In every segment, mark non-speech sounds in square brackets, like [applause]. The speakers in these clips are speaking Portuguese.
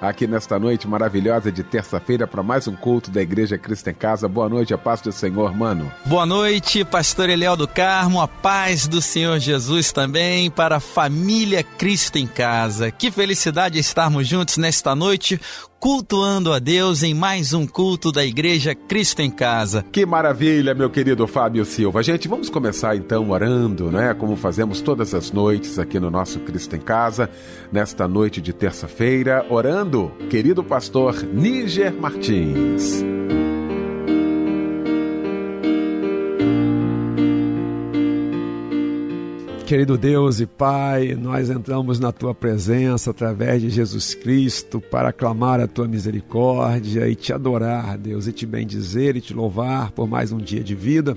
aqui nesta noite maravilhosa de terça-feira para mais um culto da Igreja Cristo em Casa. Boa noite, a paz do Senhor, mano. Boa noite, pastor Eliel do Carmo, a paz do Senhor Jesus também para a família Cristo em Casa. Que felicidade estarmos juntos nesta noite cultuando a Deus em mais um culto da Igreja Cristo em Casa. Que maravilha, meu querido Fábio Silva. Gente, vamos começar então orando, né? Como fazemos todas as noites aqui no nosso Cristo em Casa, nesta noite de terça-feira, orando, querido pastor Níger Martins. Querido Deus e Pai, nós entramos na tua presença através de Jesus Cristo para clamar a tua misericórdia e te adorar, Deus, e te bendizer e te louvar por mais um dia de vida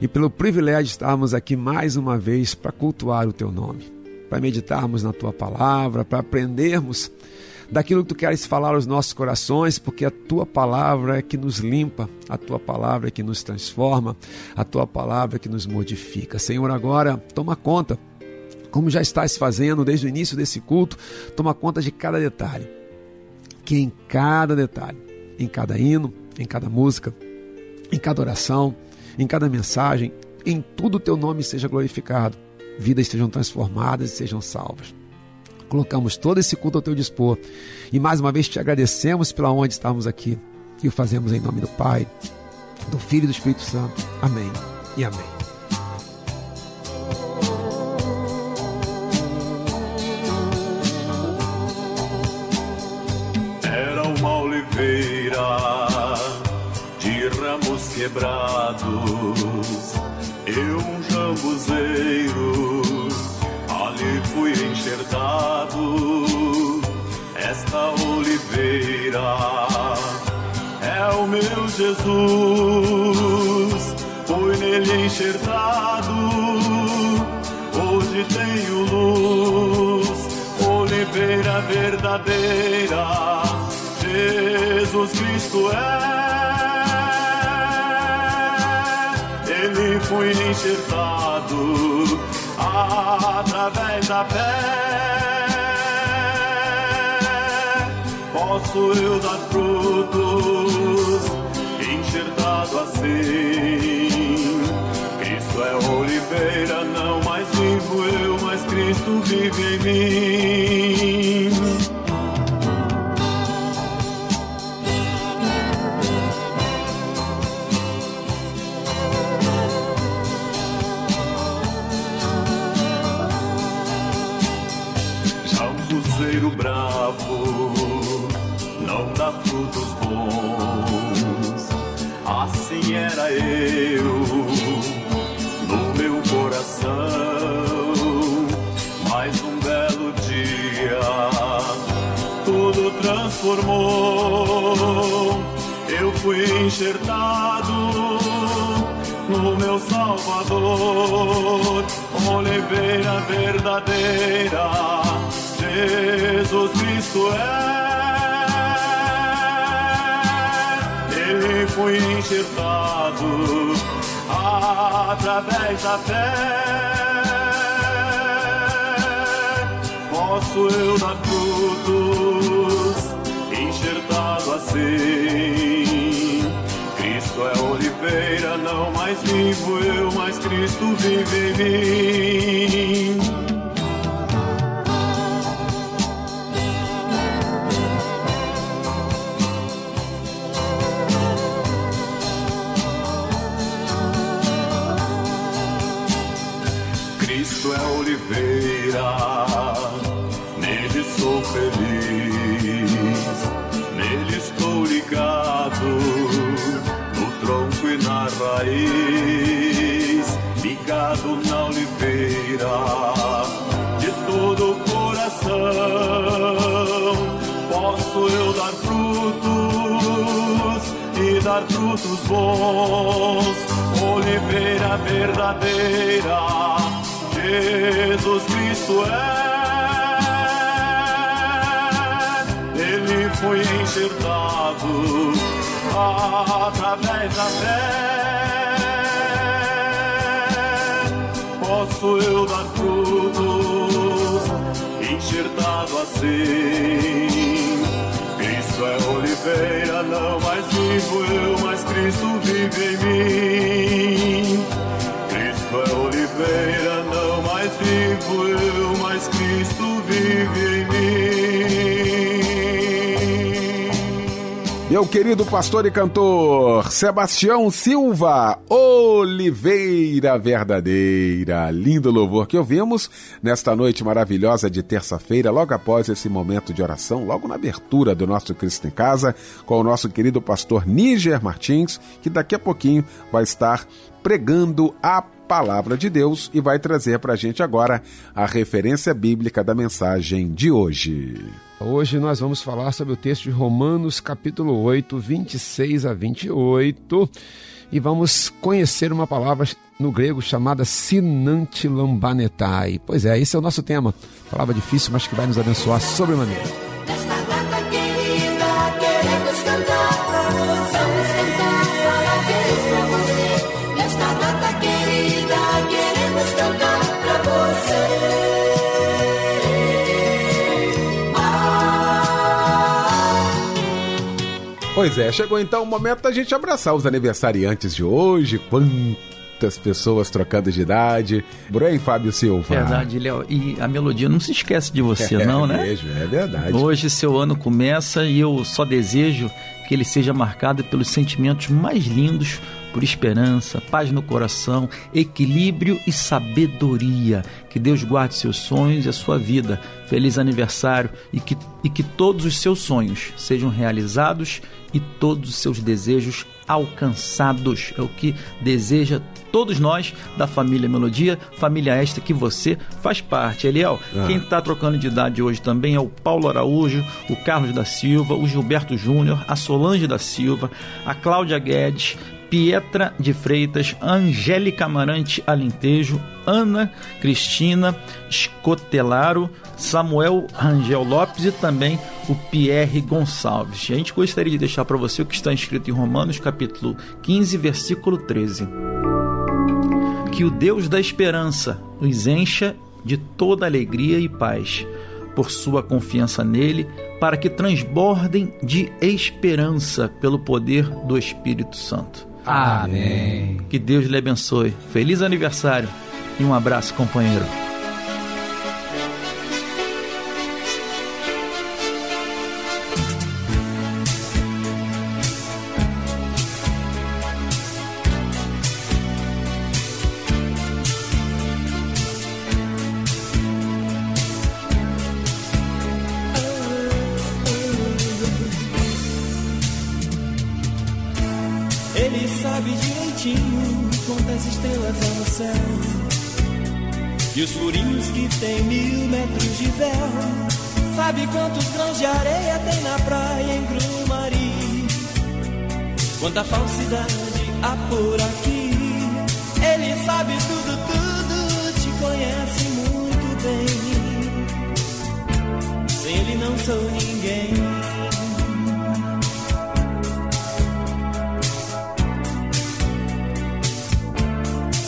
e pelo privilégio de estarmos aqui mais uma vez para cultuar o teu nome, para meditarmos na tua palavra, para aprendermos daquilo que tu queres falar aos nossos corações, porque a tua palavra é que nos limpa, a tua palavra é que nos transforma, a tua palavra é que nos modifica. Senhor, agora toma conta, como já estás fazendo desde o início desse culto, toma conta de cada detalhe. Que em cada detalhe, em cada hino, em cada música, em cada oração, em cada mensagem, em tudo o teu nome seja glorificado, vidas sejam transformadas e sejam salvas colocamos todo esse culto ao teu dispor. E mais uma vez te agradecemos pela onde estamos aqui. E o fazemos em nome do Pai, do Filho e do Espírito Santo. Amém e amém. De ramos quebrados, eu um jambuzeiro Jesus, foi nele enxertado. Hoje tenho luz, oliveira verdadeira. Jesus Cristo é. Ele foi enxertado através da fé. Posso eu dar frutos, assim. Cristo é oliveira, não mais vivo eu, mas Cristo vive em mim. Jambuzeiro bravo não dá frutos bons. Era eu no meu coração. Mais um belo dia, tudo transformou. Eu fui enxertado no meu Salvador, oliveira verdadeira, Jesus Cristo é. Foi enxertado através da fé. posso eu dar frutos, enxertado assim. Cristo é oliveira, não mais vivo eu, mas Cristo vive em mim. É oliveira, nele sou feliz, nele estou ligado, no tronco e na raiz, ligado na oliveira, de todo o coração, posso eu dar frutos e dar frutos bons, oliveira verdadeira. Jesus Cristo é. Ele foi enxertado através da fé. Posso eu dar frutos, enxertado assim. Cristo é oliveira, não mais vivo eu, mas Cristo vive em mim. Cristo é oliveira, vivo eu, mas Cristo vive em mim. Meu querido pastor e cantor Sebastião Silva, Oliveira Verdadeira. Lindo louvor que ouvimos nesta noite maravilhosa de terça-feira, logo após esse momento de oração, logo na abertura do nosso Cristo em Casa, com o nosso querido pastor Níger Martins, que daqui a pouquinho vai estar pregando a palavra de Deus e vai trazer para a gente agora a referência bíblica da mensagem de hoje. Hoje nós vamos falar sobre o texto de Romanos, capítulo 8, 26 a 28, e vamos conhecer uma palavra no grego chamada sinantilambanetai. Pois é, esse é o nosso tema. Palavra difícil, mas que vai nos abençoar sobremaneira. Pois é, chegou então o momento da gente abraçar os aniversariantes de hoje. Quantas pessoas trocando de idade. Bem, Fábio Silva. Verdade, Léo. E a melodia não se esquece de você, [laughs] É não, né? mesmo, é verdade. Hoje seu ano começa e eu só desejo que ele seja marcado pelos sentimentos mais lindos, por esperança, paz no coração, equilíbrio e sabedoria. Que Deus guarde seus sonhos e a sua vida. Feliz aniversário e que, e que todos os seus sonhos sejam realizados e todos os seus desejos alcançados. É o que deseja todos nós da família Melodia, família esta que você faz parte. Eliel, quem está trocando de idade hoje também é o Paulo Araújo, o Carlos da Silva, o Gilberto Júnior, a Solange da Silva, a Cláudia Guedes, Pietra de Freitas, Angélica Amarante Alentejo, Ana Cristina Escotelaro, Samuel Rangel Lopes e também o Pierre Gonçalves. A gente gostaria de deixar para você o que está escrito em Romanos capítulo 15, versículo 13. Que o Deus da esperança os encha de toda alegria e paz, por sua confiança nele, para que transbordem de esperança pelo poder do Espírito Santo. Amém. Que Deus lhe abençoe. Feliz aniversário e um abraço, companheiro. Tem mil metros de véu. Sabe quantos grãos de areia tem na praia em Grumari. Quanta falsidade há por aqui. Ele sabe tudo, tudo, te conhece muito bem. Sem ele não sou ninguém.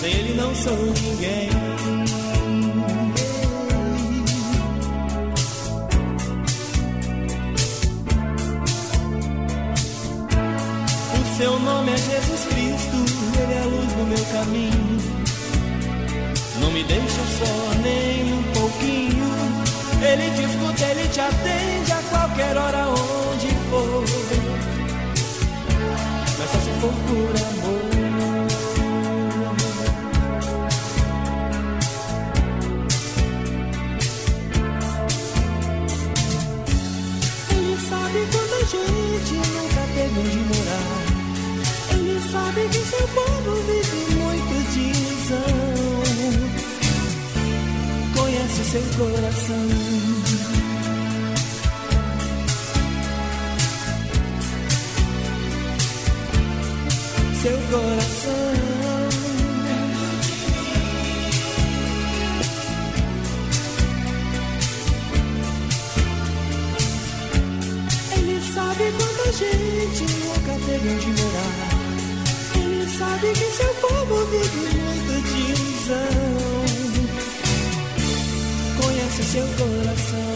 Sem ele não sou ninguém. Jesus Cristo, Ele é a luz do meu caminho. Não me deixa só sabe que seu povo vive muito de. Conhece seu coração. Seu coração. Ele sabe quanta gente nunca teve onde morar. Sabe que seu povo vive muito de ilusão. Conhece seu coração.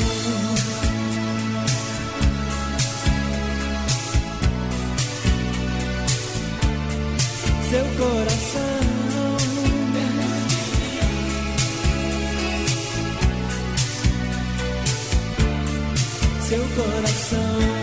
Seu coração. Seu coração.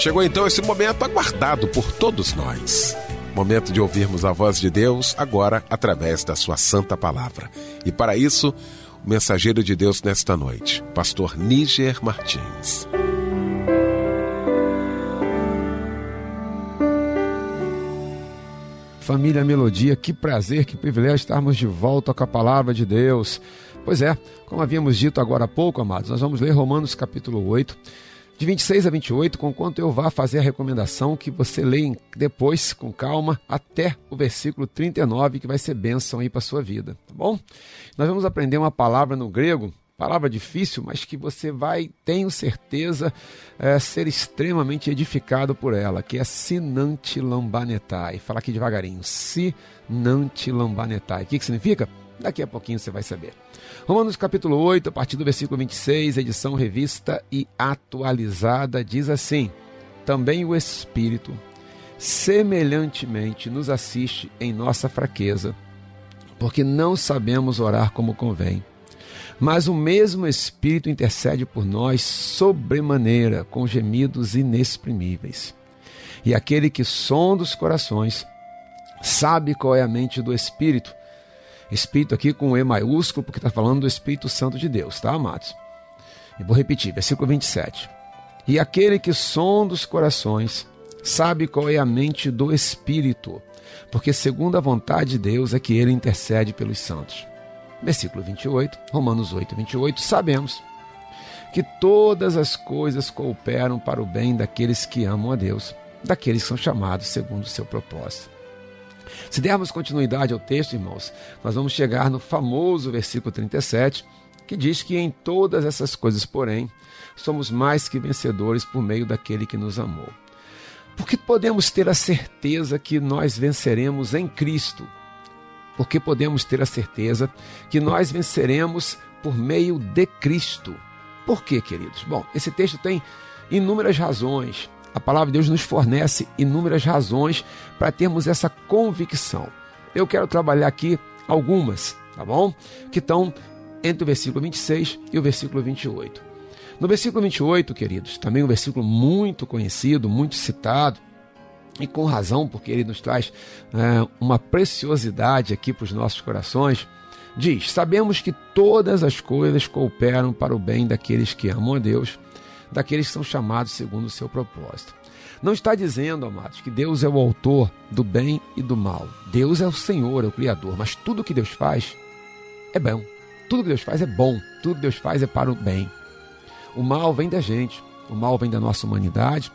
Chegou então esse momento aguardado por todos nós. Momento de ouvirmos a voz de Deus agora através da sua santa palavra. E para isso, o mensageiro de Deus nesta noite, pastor Níger Martins. Família Melodia, que prazer, que privilégio estarmos de volta com a palavra de Deus. Pois é, como havíamos dito agora há pouco, amados, nós vamos ler Romanos capítulo 8, de 26 a 28, conquanto eu vá fazer a recomendação que você leia depois, com calma, até o versículo 39, que vai ser bênção aí para sua vida, tá bom? Nós vamos aprender uma palavra no grego, palavra difícil, mas que você vai, tenho certeza, é, ser extremamente edificado por ela, que é Sinante Lambanetai. Fala aqui devagarinho, Sinante Lambanetai. O que, que significa? Daqui a pouquinho você vai saber. Romanos capítulo 8, a partir do versículo 26, edição revista e atualizada, diz assim: Também o Espírito, semelhantemente, nos assiste em nossa fraqueza, porque não sabemos orar como convém. Mas o mesmo Espírito intercede por nós sobremaneira, com gemidos inexprimíveis. E aquele que sonda os corações sabe qual é a mente do Espírito. Espírito aqui com E maiúsculo, porque está falando do Espírito Santo de Deus, tá, amados? E vou repetir, versículo 27. E aquele que sonda os corações sabe qual é a mente do Espírito, porque segundo a vontade de Deus é que ele intercede pelos santos. Versículo 28, Romanos 8, 28, sabemos que todas as coisas cooperam para o bem daqueles que amam a Deus, daqueles que são chamados segundo o seu propósito. Se dermos continuidade ao texto, irmãos, nós vamos chegar no famoso versículo 37, que diz que em todas essas coisas, porém, somos mais que vencedores por meio daquele que nos amou. Porque podemos ter a certeza que nós venceremos em Cristo. Porque podemos ter a certeza que nós venceremos por meio de Cristo. Por quê, queridos? Bom, esse texto tem inúmeras razões. A palavra de Deus nos fornece inúmeras razões para termos essa convicção. Eu quero trabalhar aqui algumas, tá bom? Que estão entre o versículo 26 e o versículo 28. No versículo 28, queridos, também um versículo muito conhecido, muito citado, e com razão, porque ele nos traz é, uma preciosidade aqui para os nossos corações. Diz: Sabemos que todas as coisas cooperam para o bem daqueles que amam a Deus, daqueles que são chamados segundo o seu propósito. Não está dizendo, amados, que Deus é o autor do bem e do mal. Deus é o Senhor, é o Criador, mas tudo que Deus faz é bom. Tudo que Deus faz é bom. Tudo que Deus faz é para o bem. O mal vem da gente, o mal vem da nossa humanidade,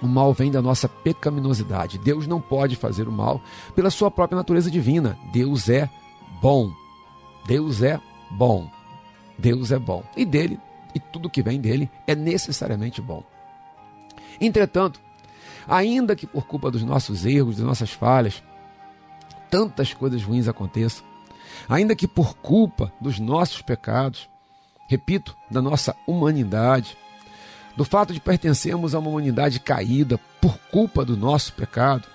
o mal vem da nossa pecaminosidade. Deus não pode fazer o mal pela sua própria natureza divina. Deus é bom. Deus é bom. Deus é bom. E dele, e tudo que vem dele, é necessariamente bom. Entretanto, ainda que por culpa dos nossos erros, das nossas falhas, tantas coisas ruins aconteçam, ainda que por culpa dos nossos pecados, repito, da nossa humanidade, do fato de pertencermos a uma humanidade caída por culpa do nosso pecado,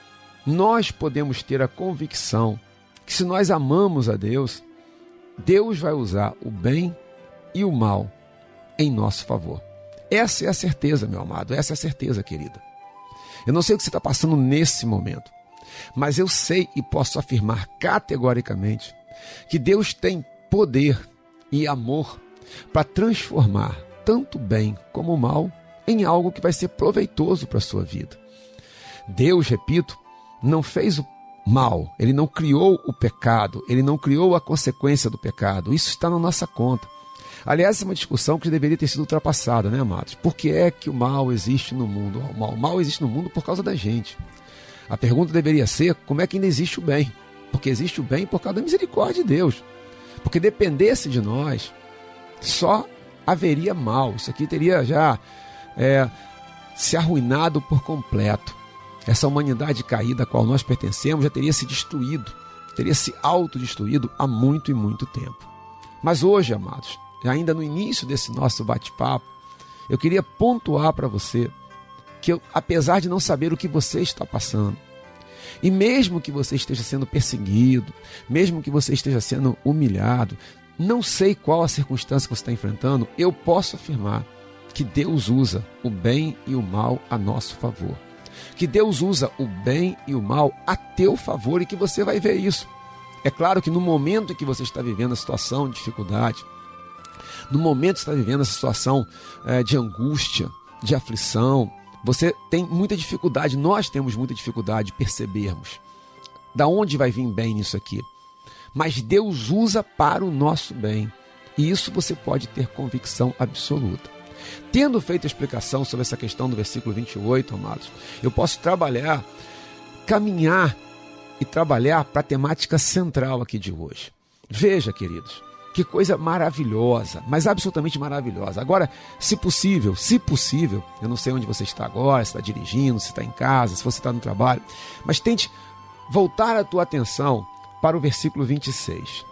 nós podemos ter a convicção que se nós amamos a Deus, Deus vai usar o bem e o mal em nosso favor. Essa é a certeza, meu amado, essa é a certeza, querida. Eu não sei o que você está passando nesse momento, mas eu sei e posso afirmar categoricamente que Deus tem poder e amor para transformar tanto bem como mal em algo que vai ser proveitoso para a sua vida. Deus, repito, não fez o mal, ele não criou o pecado, ele não criou a consequência do pecado. Isso está na nossa conta. Aliás, é uma discussão que deveria ter sido ultrapassada, né, amados? Por que é que o mal existe no mundo? O mal, o mal existe no mundo por causa da gente. A pergunta deveria ser: como é que ainda existe o bem? Porque existe o bem por causa da misericórdia de Deus. Porque dependesse de nós, só haveria mal. Isso aqui teria já é, se arruinado por completo. Essa humanidade caída a qual nós pertencemos já teria se destruído, teria se autodestruído há muito e muito tempo. Mas hoje, amados, ainda no início desse nosso bate-papo, eu queria pontuar para você que eu, apesar de não saber o que você está passando, e mesmo que você esteja sendo perseguido, mesmo que você esteja sendo humilhado, não sei qual a circunstância que você está enfrentando, eu posso afirmar que Deus usa o bem e o mal a nosso favor. Que Deus usa o bem e o mal a teu favor e que você vai ver isso. É claro que no momento em que você está vivendo a situação de dificuldade, no momento que está vivendo essa situação é, de angústia, de aflição, você tem muita dificuldade, nós temos muita dificuldade de percebermos da onde vai vir bem nisso aqui. Mas Deus usa para o nosso bem. E isso você pode ter convicção absoluta. Tendo feito a explicação sobre essa questão do versículo 28, amados, eu posso trabalhar, caminhar e trabalhar para a temática central aqui de hoje. Veja, queridos, que coisa maravilhosa, mas absolutamente maravilhosa. Agora, se possível, se possível, eu não sei onde você está agora, se está dirigindo, se está em casa, se você está no trabalho, mas tente voltar a tua atenção para o versículo 26.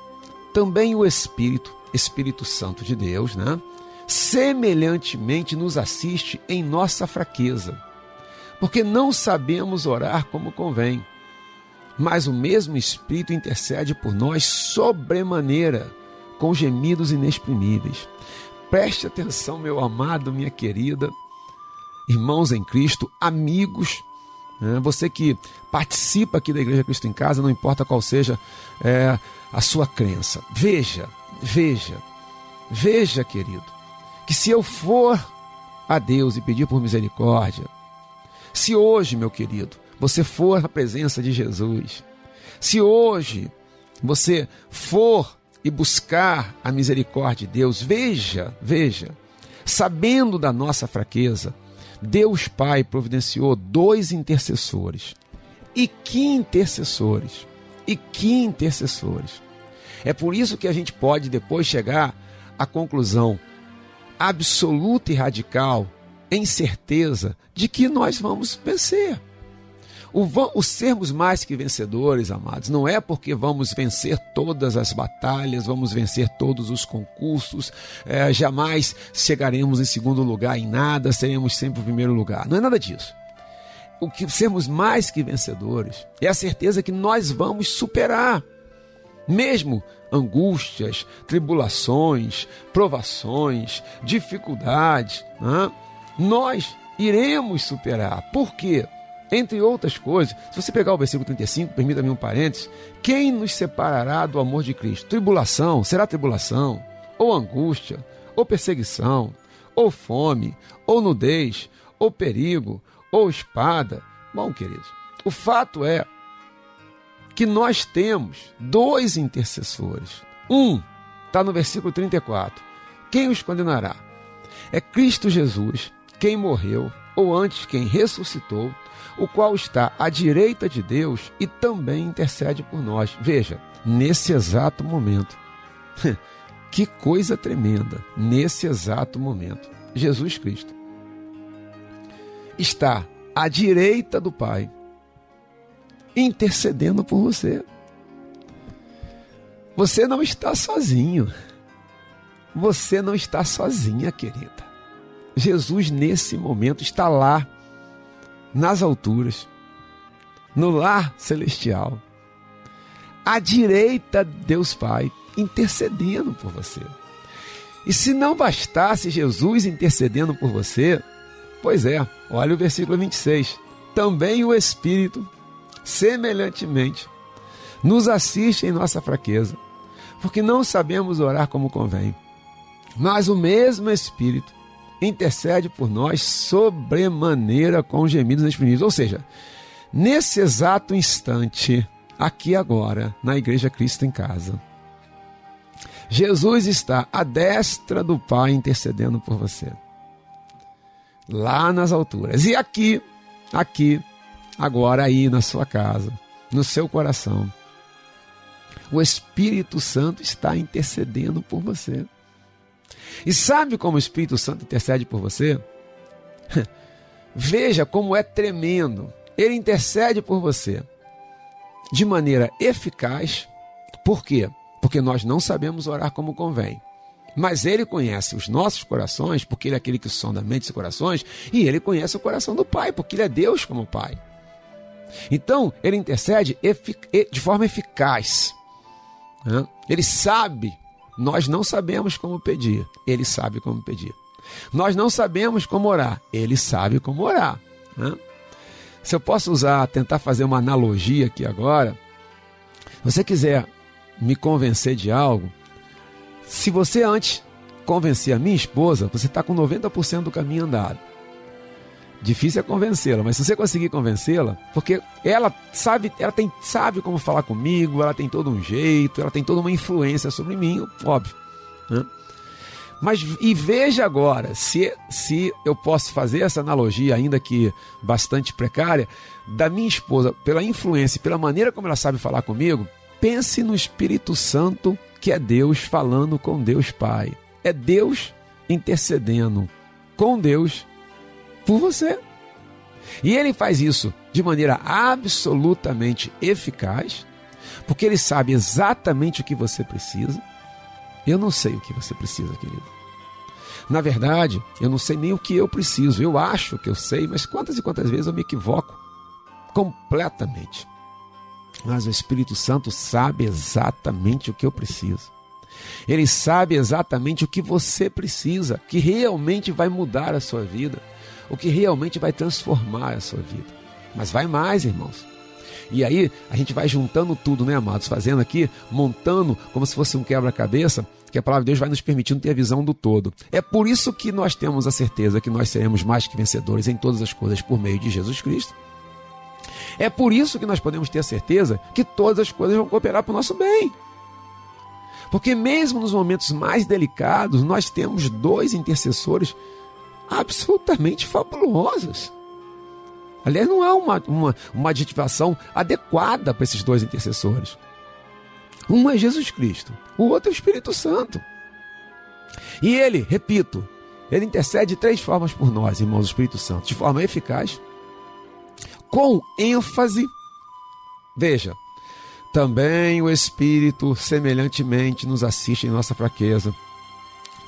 Também o Espírito, Espírito Santo de Deus, né? Semelhantemente nos assiste em nossa fraqueza, porque não sabemos orar como convém. Mas o mesmo Espírito intercede por nós sobremaneira com gemidos inexprimíveis. Preste atenção, meu amado, minha querida, irmãos em Cristo, amigos, né? você que participa aqui da Igreja Cristo em Casa, não importa qual seja é, a sua crença. Veja, veja, veja, querido, que se eu for a Deus e pedir por misericórdia, se hoje, meu querido, você for na presença de Jesus, se hoje você for e buscar a misericórdia de Deus, veja, veja, sabendo da nossa fraqueza, Deus Pai providenciou dois intercessores. E que intercessores! E que intercessores! É por isso que a gente pode depois chegar à conclusão absoluta e radical, em certeza, de que nós vamos vencer. O, o, sermos mais que vencedores, amados, não é porque vamos vencer todas as batalhas, vamos vencer todos os concursos, é, jamais chegaremos em segundo lugar em nada, seremos sempre o primeiro lugar. Não é nada disso. O que sermos mais que vencedores é a certeza que nós vamos superar, mesmo angústias, tribulações, provações, dificuldades, né? nós iremos superar. Por quê? Entre outras coisas, se você pegar o versículo 35, permita-me um parênteses, quem nos separará do amor de Cristo? Tribulação, será tribulação, ou angústia, ou perseguição, ou fome, ou nudez, ou perigo, ou espada. Bom, queridos, o fato é que nós temos dois intercessores. Um está no versículo 34. Quem os condenará? É Cristo Jesus quem morreu, ou antes quem ressuscitou, o qual está à direita de Deus e também intercede por nós. Veja, nesse exato momento. [laughs] que coisa tremenda! Nesse exato momento, Jesus Cristo está à direita do Pai, intercedendo por você. Você não está sozinho. Você não está sozinha, querida. Jesus, nesse momento, está lá, nas alturas, no lar celestial, à direita de Deus Pai, intercedendo por você. E se não bastasse Jesus intercedendo por você, pois é, olha o versículo 26. Também o Espírito, semelhantemente, nos assiste em nossa fraqueza, porque não sabemos orar como convém. Mas o mesmo Espírito intercede por nós sobremaneira com gemidos exprimidos. Ou seja, nesse exato instante, aqui agora, na Igreja Cristo em Casa, Jesus está à destra do Pai intercedendo por você. Lá nas alturas. E aqui, aqui, agora aí na sua casa, no seu coração, o Espírito Santo está intercedendo por você. E sabe como o Espírito Santo intercede por você? Veja como é tremendo. Ele intercede por você de maneira eficaz. Por quê? Porque nós não sabemos orar como convém. Mas ele conhece os nossos corações, porque ele é aquele que sonda mentes e corações, e ele conhece o coração do Pai, porque ele é Deus como Pai. Então, ele intercede de forma eficaz. Ele sabe, nós não sabemos como pedir, ele sabe como pedir. Nós não sabemos como orar, ele sabe como orar. Se eu posso usar, tentar fazer uma analogia aqui agora, se você quiser me convencer de algo, se você antes convencer a minha esposa, você está com 90% do caminho andado. Difícil é convencê-la, mas se você conseguir convencê-la, porque ela sabe, ela tem, sabe como falar comigo, ela tem todo um jeito, ela tem toda uma influência sobre mim, óbvio. Né? Mas e veja agora, se, se eu posso fazer essa analogia, ainda que bastante precária, da minha esposa, pela influência, pela maneira como ela sabe falar comigo, pense no Espírito Santo, que é Deus falando com Deus Pai. É Deus intercedendo com Deus por você. E ele faz isso de maneira absolutamente eficaz, porque ele sabe exatamente o que você precisa. Eu não sei o que você precisa, querido. Na verdade, eu não sei nem o que eu preciso. Eu acho que eu sei, mas quantas e quantas vezes eu me equivoco completamente. Mas o Espírito Santo sabe exatamente o que eu preciso. Ele sabe exatamente o que você precisa, que realmente vai mudar a sua vida o que realmente vai transformar a sua vida. Mas vai mais, irmãos. E aí a gente vai juntando tudo, né, amados? Fazendo aqui, montando como se fosse um quebra-cabeça, que a palavra de Deus vai nos permitindo ter a visão do todo. É por isso que nós temos a certeza que nós seremos mais que vencedores em todas as coisas por meio de Jesus Cristo. É por isso que nós podemos ter a certeza que todas as coisas vão cooperar para o nosso bem. Porque mesmo nos momentos mais delicados, nós temos dois intercessores absolutamente fabulosas. Aliás, não há uma, uma, uma adjetivação adequada para esses dois intercessores. Um é Jesus Cristo, o outro é o Espírito Santo. E ele, repito, ele intercede de três formas por nós, irmãos do Espírito Santo: de forma eficaz, com ênfase. Veja, também o Espírito semelhantemente nos assiste em nossa fraqueza,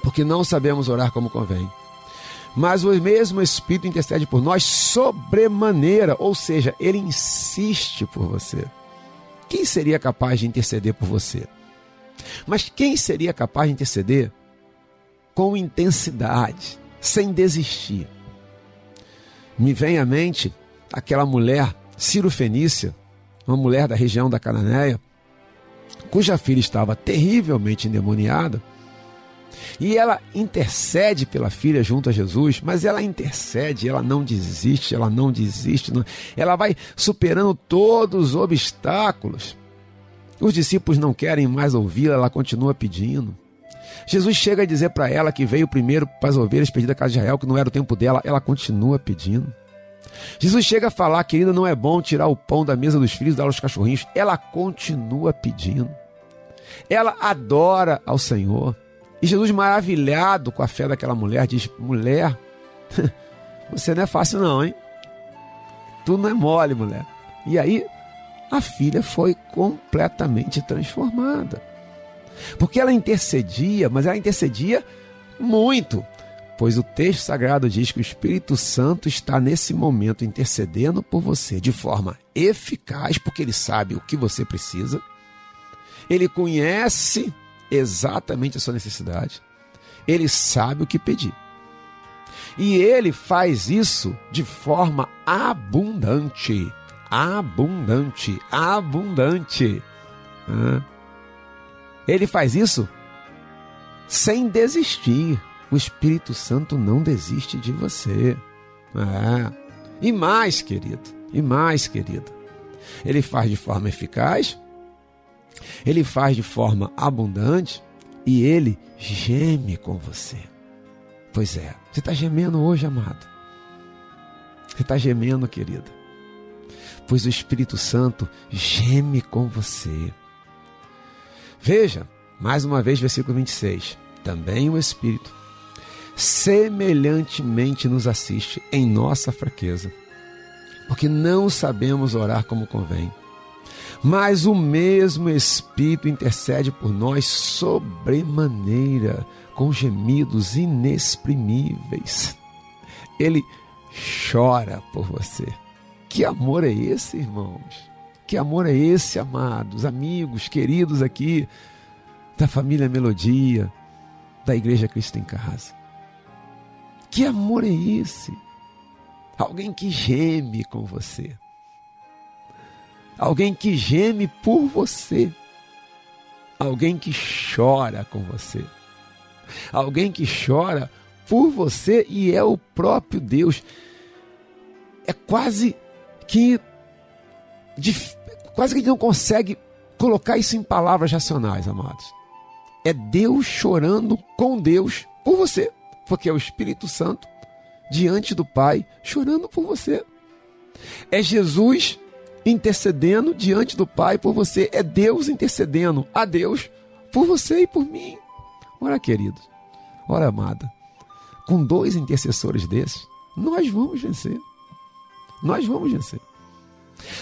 porque não sabemos orar como convém mas o mesmo Espírito intercede por nós sobremaneira, ou seja, ele insiste por você. Quem seria capaz de interceder por você? Mas quem seria capaz de interceder com intensidade, sem desistir? Me vem à mente aquela mulher, Ciro Fenícia, uma mulher da região da Cananéia, cuja filha estava terrivelmente endemoniada e ela intercede pela filha junto a Jesus, mas ela intercede, ela não desiste, ela não desiste, não, ela vai superando todos os obstáculos. Os discípulos não querem mais ouvi-la, ela continua pedindo. Jesus chega a dizer para ela que veio primeiro para as ovelhas perdidas da casa de Israel, que não era o tempo dela, ela continua pedindo. Jesus chega a falar, querida, não é bom tirar o pão da mesa dos filhos e dar aos cachorrinhos. Ela continua pedindo. Ela adora ao Senhor. E Jesus, maravilhado com a fé daquela mulher, diz: Mulher, [laughs] você não é fácil, não, hein? Tu não é mole, mulher. E aí, a filha foi completamente transformada. Porque ela intercedia, mas ela intercedia muito. Pois o texto sagrado diz que o Espírito Santo está nesse momento intercedendo por você de forma eficaz, porque ele sabe o que você precisa, ele conhece exatamente a sua necessidade, ele sabe o que pedir. E ele faz isso de forma abundante. Abundante, abundante. Ele faz isso sem desistir. O Espírito Santo não desiste de você. É. E mais, querido, e mais, querido. Ele faz de forma eficaz, ele faz de forma abundante e ele geme com você. Pois é, você está gemendo hoje, amado. Você está gemendo, querida. Pois o Espírito Santo geme com você. Veja, mais uma vez, versículo 26. Também o Espírito semelhantemente nos assiste em nossa fraqueza, porque não sabemos orar como convém. Mas o mesmo Espírito intercede por nós sobremaneira, com gemidos inexprimíveis. Ele chora por você. Que amor é esse, irmãos? Que amor é esse, amados, amigos, queridos aqui da família Melodia, da Igreja Cristo em Casa? Que amor é esse? Alguém que geme com você. Alguém que geme por você. Alguém que chora com você. Alguém que chora por você e é o próprio Deus. É quase que quase que não consegue colocar isso em palavras racionais, amados. É Deus chorando com Deus por você porque é o Espírito Santo diante do Pai chorando por você. É Jesus intercedendo diante do Pai por você. É Deus intercedendo a Deus por você e por mim. Ora, querido, ora, amada, com dois intercessores desses, nós vamos vencer. Nós vamos vencer.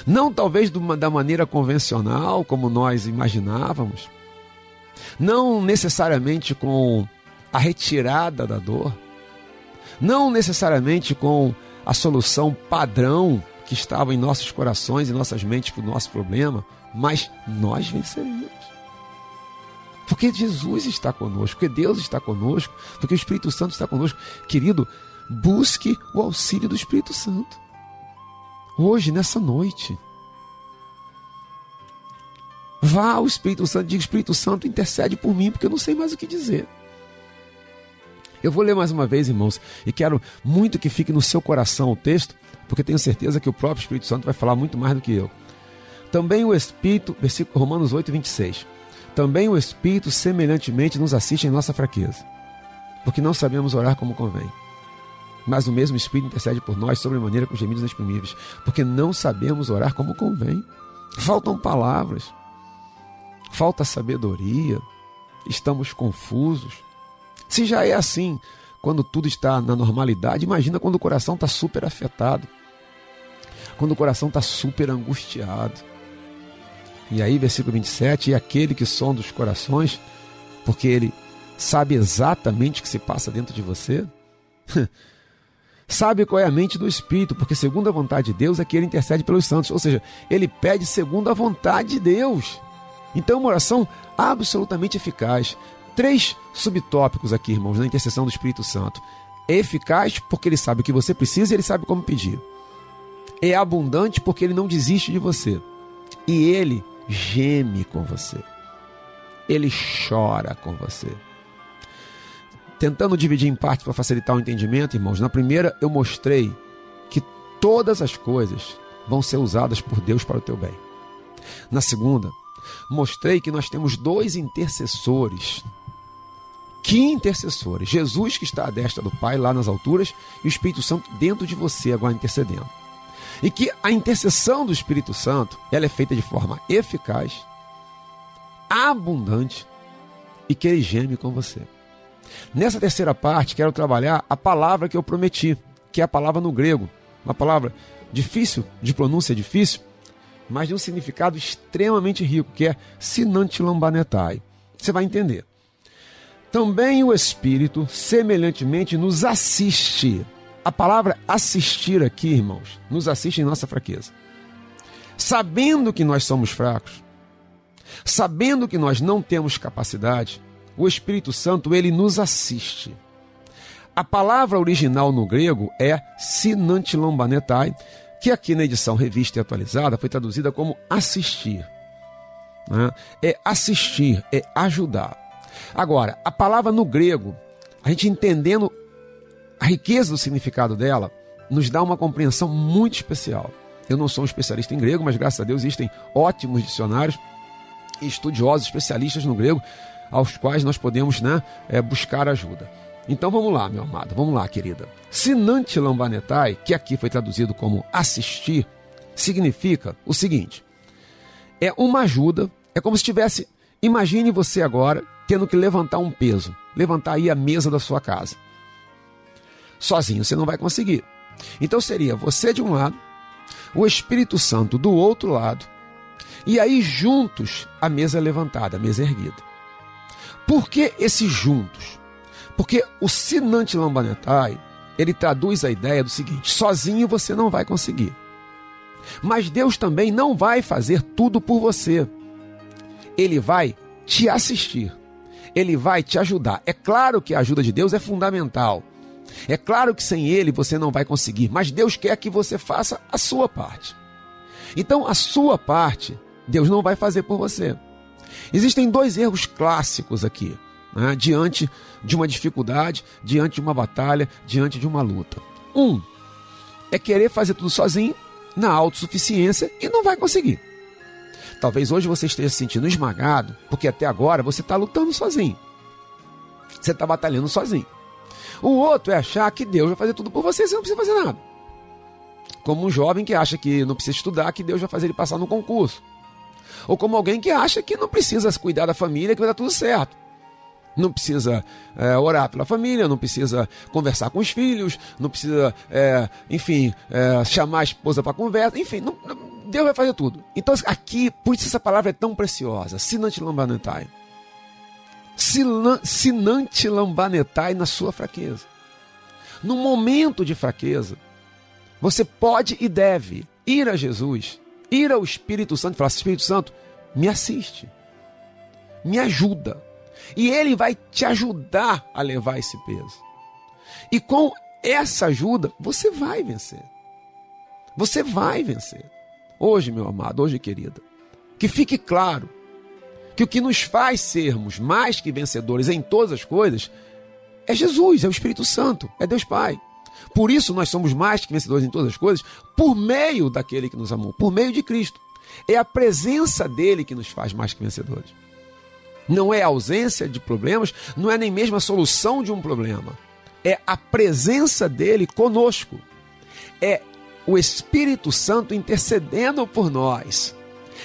Não talvez da maneira convencional, como nós imaginávamos. Não necessariamente com a retirada da dor, não necessariamente com a solução padrão que estava em nossos corações e nossas mentes para o nosso problema, mas nós venceremos. Porque Jesus está conosco, porque Deus está conosco, porque o Espírito Santo está conosco. Querido, busque o auxílio do Espírito Santo. Hoje, nessa noite. Vá ao Espírito Santo, diga: Espírito Santo, intercede por mim, porque eu não sei mais o que dizer. Eu vou ler mais uma vez, irmãos, e quero muito que fique no seu coração o texto, porque tenho certeza que o próprio Espírito Santo vai falar muito mais do que eu. Também o Espírito, versículo Romanos 8, 26. Também o Espírito semelhantemente nos assiste em nossa fraqueza, porque não sabemos orar como convém. Mas o mesmo Espírito intercede por nós sobre maneira com gemidos inexprimíveis, porque não sabemos orar como convém. Faltam palavras, falta sabedoria, estamos confusos. Se já é assim quando tudo está na normalidade, imagina quando o coração está super afetado, quando o coração está super angustiado. E aí, versículo 27, e aquele que sonda os corações, porque ele sabe exatamente o que se passa dentro de você, [laughs] sabe qual é a mente do Espírito, porque segundo a vontade de Deus é que ele intercede pelos santos, ou seja, ele pede segundo a vontade de Deus. Então, uma oração absolutamente eficaz três subtópicos aqui, irmãos, na intercessão do Espírito Santo. É eficaz porque ele sabe o que você precisa e ele sabe como pedir. É abundante porque ele não desiste de você. E ele geme com você. Ele chora com você. Tentando dividir em partes para facilitar o entendimento, irmãos, na primeira eu mostrei que todas as coisas vão ser usadas por Deus para o teu bem. Na segunda, mostrei que nós temos dois intercessores Que intercessores? Jesus que está à destra do Pai lá nas alturas e o Espírito Santo dentro de você agora intercedendo. E que a intercessão do Espírito Santo, ela é feita de forma eficaz, abundante e que ele geme com você. Nessa terceira parte, quero trabalhar a palavra que eu prometi, que é a palavra no grego, uma palavra difícil, de pronúncia difícil, mas de um significado extremamente rico, que é sinantilambanetai. Você vai entender. Também o Espírito, semelhantemente, nos assiste. A palavra assistir aqui, irmãos, nos assiste em nossa fraqueza. Sabendo que nós somos fracos, sabendo que nós não temos capacidade, o Espírito Santo ele nos assiste. A palavra original no grego é sinantilambanetai, que aqui na edição revista e atualizada foi traduzida como assistir. Né? É assistir, é ajudar. Agora, a palavra no grego, a gente entendendo a riqueza do significado dela, nos dá uma compreensão muito especial. Eu não sou um especialista em grego, mas graças a Deus existem ótimos dicionários e estudiosos especialistas no grego aos quais nós podemos né, é, buscar ajuda. Então vamos lá, meu amado, vamos lá, querida. Sinante lambanetai, que aqui foi traduzido como assistir, significa o seguinte: é uma ajuda, é como se tivesse. Imagine você agora tendo que levantar um peso, levantar aí a mesa da sua casa. Sozinho você não vai conseguir. Então seria você de um lado, o Espírito Santo do outro lado, e aí juntos a mesa levantada, a mesa erguida. Por que esses juntos? Porque o Sinante Lambanetai, ele traduz a ideia do seguinte: sozinho você não vai conseguir. Mas Deus também não vai fazer tudo por você. Ele vai te assistir. Ele vai te ajudar. É claro que a ajuda de Deus é fundamental. É claro que sem ele você não vai conseguir, mas Deus quer que você faça a sua parte. Então, a sua parte, Deus não vai fazer por você. Existem dois erros clássicos aqui, né, diante de uma dificuldade, diante de uma batalha, diante de uma luta. Um é querer fazer tudo sozinho, na autossuficiência, e não vai conseguir. Talvez hoje você esteja se sentindo esmagado, porque até agora você está lutando sozinho. Você está batalhando sozinho. O outro é achar que Deus vai fazer tudo por você, você não precisa fazer nada. Como um jovem que acha que não precisa estudar, que Deus vai fazer ele passar no concurso. Ou como alguém que acha que não precisa cuidar da família, que vai dar tudo certo. Não precisa é, orar pela família, não precisa conversar com os filhos, não precisa, é, enfim, é, chamar a esposa para conversa, enfim, não, Deus vai fazer tudo. Então, aqui, por isso essa palavra é tão preciosa, sinante lambanetai. Sinante lambanetai na sua fraqueza. No momento de fraqueza, você pode e deve ir a Jesus ir ao Espírito Santo e falar: Espírito Santo, me assiste, me ajuda. E ele vai te ajudar a levar esse peso. E com essa ajuda, você vai vencer. Você vai vencer. Hoje, meu amado, hoje, querida, que fique claro que o que nos faz sermos mais que vencedores em todas as coisas é Jesus, é o Espírito Santo, é Deus Pai. Por isso nós somos mais que vencedores em todas as coisas, por meio daquele que nos amou, por meio de Cristo. É a presença dele que nos faz mais que vencedores. Não é a ausência de problemas, não é nem mesmo a solução de um problema. É a presença dele conosco. É o Espírito Santo intercedendo por nós.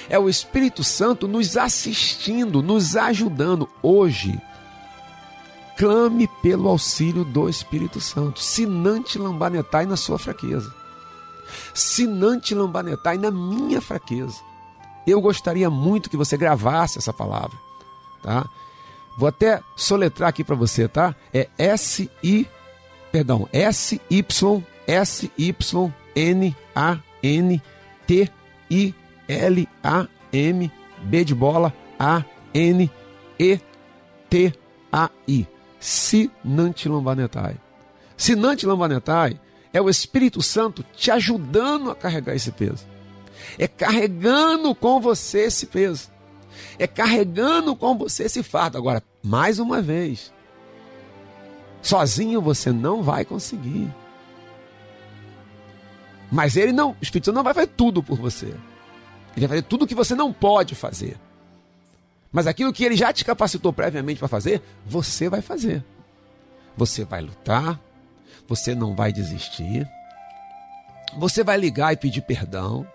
É o Espírito Santo nos assistindo, nos ajudando hoje clame pelo auxílio do Espírito Santo. Sinante lambanetai na sua fraqueza. Sinante lambanetai na minha fraqueza. Eu gostaria muito que você gravasse essa palavra, tá? Vou até soletrar aqui para você, tá? É S I perdão, S Y S Y N A N T I L A M B de bola A N E T A I. Sinante Lambanetai. Sinante Lambanetai é o Espírito Santo te ajudando a carregar esse peso. É carregando com você esse peso. É carregando com você esse fardo. Agora, mais uma vez, sozinho você não vai conseguir. Mas ele não, o Espírito Santo não vai fazer tudo por você. Ele vai fazer tudo o que você não pode fazer. Mas aquilo que ele já te capacitou previamente para fazer, você vai fazer. Você vai lutar, você não vai desistir, você vai ligar e pedir perdão,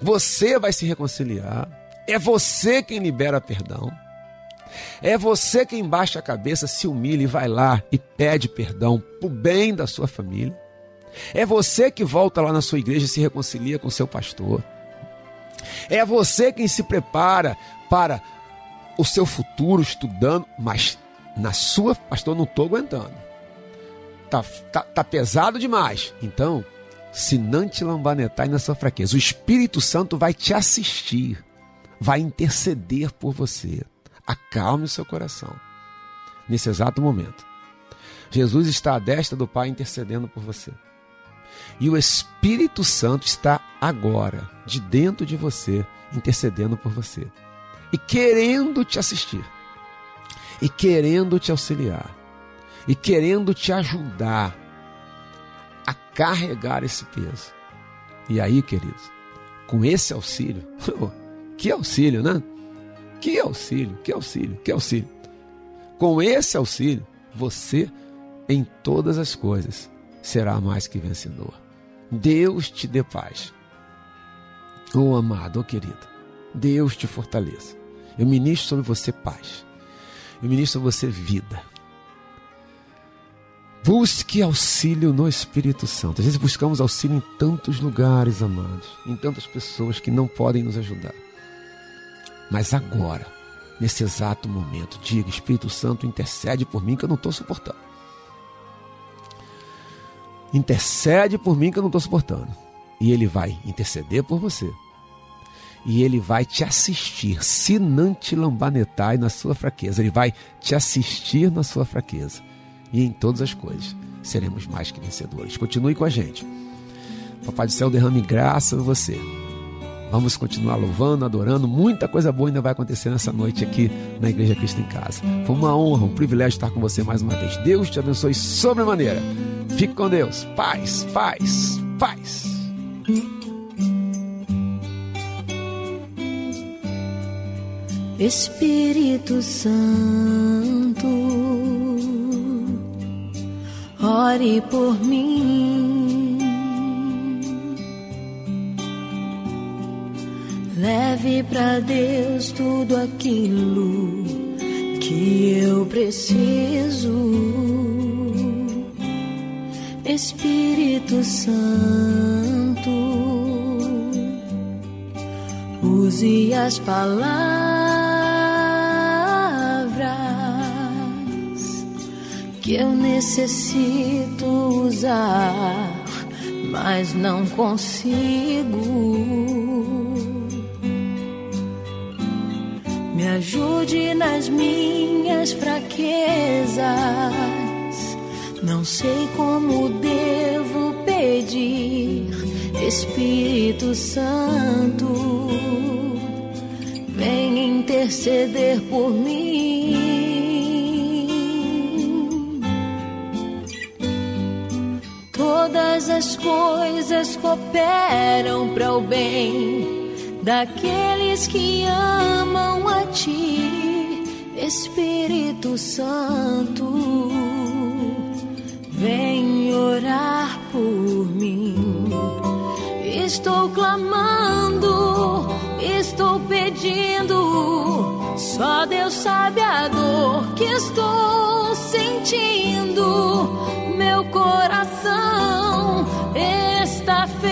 você vai se reconciliar, é você quem libera perdão. É você quem baixa a cabeça, se humilha e vai lá e pede perdão o bem da sua família. É você que volta lá na sua igreja e se reconcilia com seu pastor. É você quem se prepara para o seu futuro estudando, mas na sua, pastor, não estou aguentando. Tá, tá, tá pesado demais. Então, se não te lambanetar na sua fraqueza, o Espírito Santo vai te assistir, vai interceder por você. Acalme o seu coração nesse exato momento. Jesus está à destra do Pai intercedendo por você. E o Espírito Santo está agora, de dentro de você, intercedendo por você. E querendo te assistir. E querendo te auxiliar. E querendo te ajudar a carregar esse peso. E aí, queridos, com esse auxílio, [laughs] que auxílio, né? Que auxílio, que auxílio, que auxílio. Com esse auxílio, você, em todas as coisas, será mais que vencedor. Deus te dê paz. Oh amado, oh querido, Deus te fortaleça. Eu ministro sobre você paz. Eu ministro sobre você vida. Busque auxílio no Espírito Santo. Às vezes buscamos auxílio em tantos lugares, amados, em tantas pessoas que não podem nos ajudar. Mas agora, nesse exato momento, diga: Espírito Santo, intercede por mim que eu não estou suportando. Intercede por mim que eu não estou suportando. E ele vai interceder por você. E ele vai te assistir, se não te lambanetar na sua fraqueza. Ele vai te assistir na sua fraqueza. E em todas as coisas seremos mais que vencedores. Continue com a gente. Papai do céu derrame graça em você. Vamos continuar louvando, adorando. Muita coisa boa ainda vai acontecer nessa noite aqui na Igreja Cristo em Casa. Foi uma honra, um privilégio estar com você mais uma vez. Deus te abençoe sobremaneira. Fique com Deus. Paz, paz, paz. Espírito Santo, ore por mim. Leve para Deus tudo aquilo que eu preciso. Espírito Santo, use as palavras que eu necessito usar, mas não consigo. Ajude nas minhas fraquezas. Não sei como devo pedir, Espírito Santo, vem interceder por mim. Todas as coisas cooperam para o bem daqueles que amam a Espírito Santo. Vem orar por mim. Estou clamando, estou pedindo. Só Deus sabe a dor que estou sentindo. Meu coração está ferido,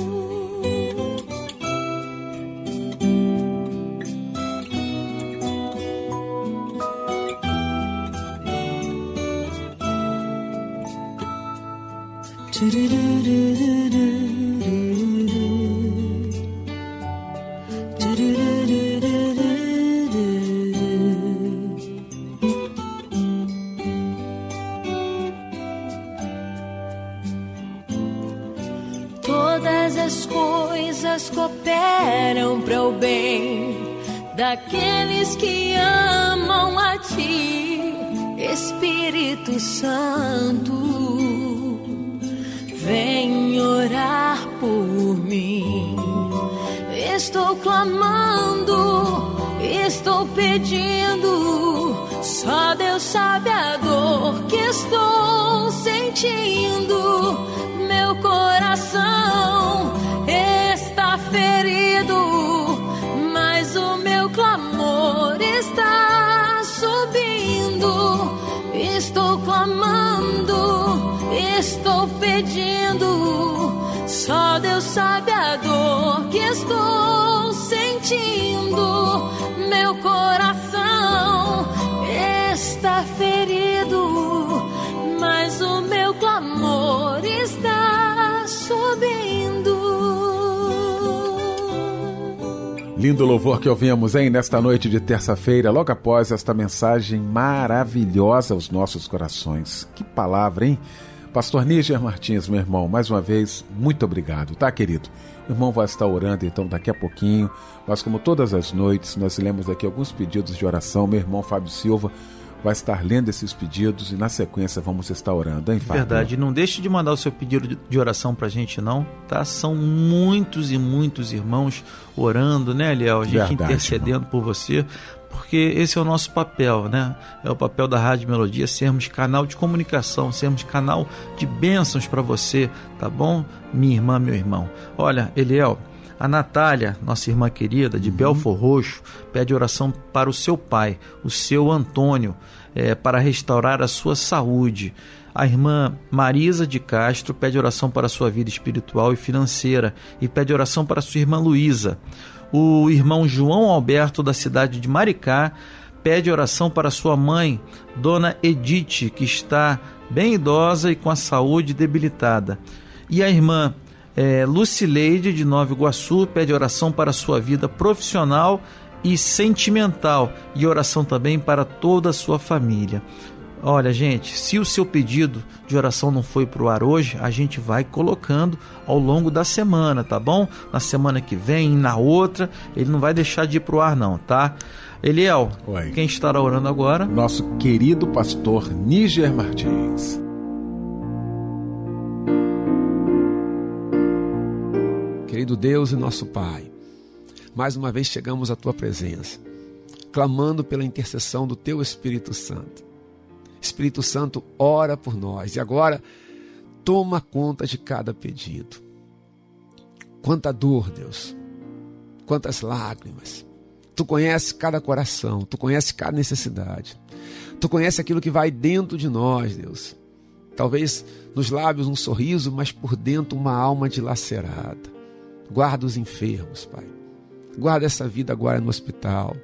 Do do do do do do. Lindo louvor que ouvimos, hein, nesta noite de terça-feira, logo após esta mensagem maravilhosa aos nossos corações. Que palavra, hein? Pastor Níger Martins, meu irmão, mais uma vez, muito obrigado, tá, querido? O irmão vai estar orando então daqui a pouquinho, mas como todas as noites, nós lemos aqui alguns pedidos de oração. Meu irmão Fábio Silva vai estar lendo esses pedidos e na sequência vamos estar orando, hein, Fábio? Verdade, não deixe de mandar o seu pedido de oração pra gente não, tá? São muitos e muitos irmãos orando, né, Eliel? A gente Verdade, intercedendo por você, porque esse é o nosso papel, né? É o papel da Rádio Melodia sermos canal de comunicação, sermos canal de bênçãos para você, tá bom? Minha irmã, meu irmão. Olha, Eliel, a Natália, nossa irmã querida de Belfor Roxo, pede oração para o seu pai, o seu Antônio, é, para restaurar a sua saúde. A irmã Marisa de Castro pede oração para a sua vida espiritual e financeira e pede oração para a sua irmã Luísa. O irmão João Alberto, da cidade de Maricá, pede oração para sua mãe, Dona Edith, que está bem idosa e com a saúde debilitada. E a irmã é, Lucileide, de Nova Iguaçu, pede oração para a sua vida profissional e sentimental e oração também para toda a sua família. Olha, gente, se o seu pedido de oração não foi para o ar hoje, a gente vai colocando ao longo da semana, tá bom? Na semana que vem, na outra, ele não vai deixar de ir para o ar, não, tá? Eliel, Oi. quem estará orando agora? Nosso querido pastor Níger Martins. Querido Deus e nosso Pai, mais uma vez chegamos à tua presença, clamando pela intercessão do teu Espírito Santo. Espírito Santo, ora por nós e agora toma conta de cada pedido. Quanta dor, Deus, quantas lágrimas. Tu conheces cada coração, tu conheces cada necessidade. Tu conheces aquilo que vai dentro de nós, Deus. Talvez nos lábios um sorriso, mas por dentro uma alma dilacerada. Guarda os enfermos, Pai. Guarda essa vida agora no hospital.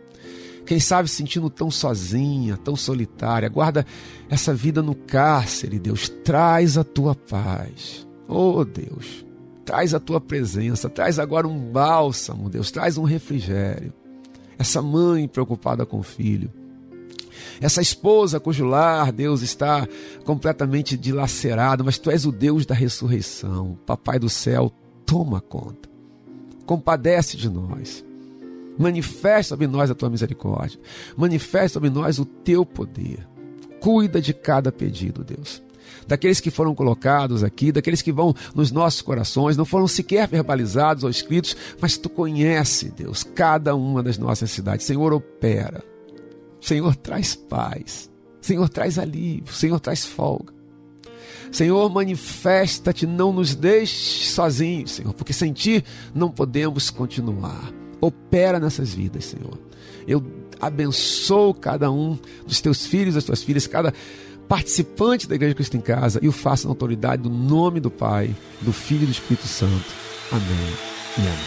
Quem sabe sentindo tão sozinha, tão solitária. Guarda essa vida no cárcere, Deus. Traz a tua paz. Oh, Deus. Traz a tua presença. Traz agora um bálsamo, Deus. Traz um refrigério. Essa mãe preocupada com o filho. Essa esposa cujo lar, Deus, está completamente dilacerado, mas tu és o Deus da ressurreição. Papai do céu, toma conta. Compadece de nós. Manifesta sobre nós a tua misericórdia. Manifesta sobre nós o teu poder. Cuida de cada pedido, Deus. Daqueles que foram colocados aqui, daqueles que vão nos nossos corações, não foram sequer verbalizados ou escritos, mas tu conhece, Deus, cada uma das nossas cidades. Senhor, opera. Senhor, traz paz. Senhor, traz alívio. Senhor, traz folga. Senhor, manifesta-te, não nos deixe sozinhos, Senhor, porque sem ti não podemos continuar. Opera nessas vidas, Senhor. Eu abençoo cada um dos teus filhos, das tuas filhas, cada participante da Igreja Cristo em Casa e o faço na autoridade do nome do Pai, do Filho e do Espírito Santo. Amém e amém.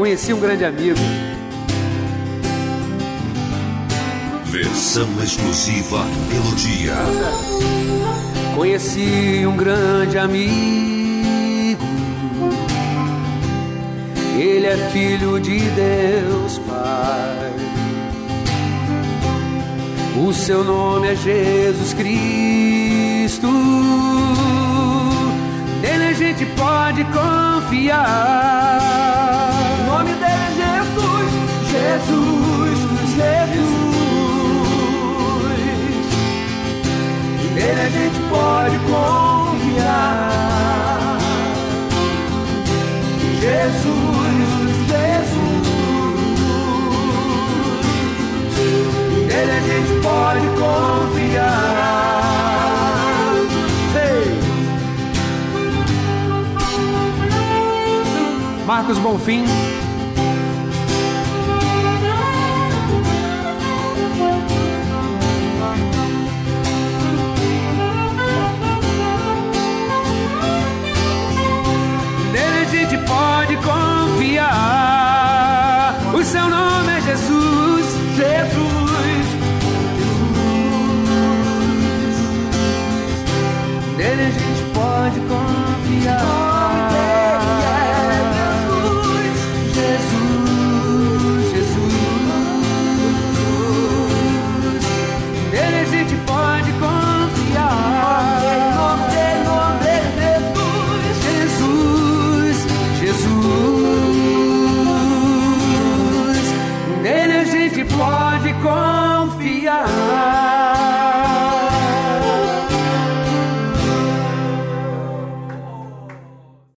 Conheci um grande amigo. Versão exclusiva Melodia. Conheci um grande amigo. Ele é filho de Deus Pai. O seu nome é Jesus Cristo. Nele a é gente pode confiar. Jesus, Jesus. Nele a gente pode confiar. Jesus, Jesus. Nele a gente pode confiar. Marcos Bonfim. pode confiar.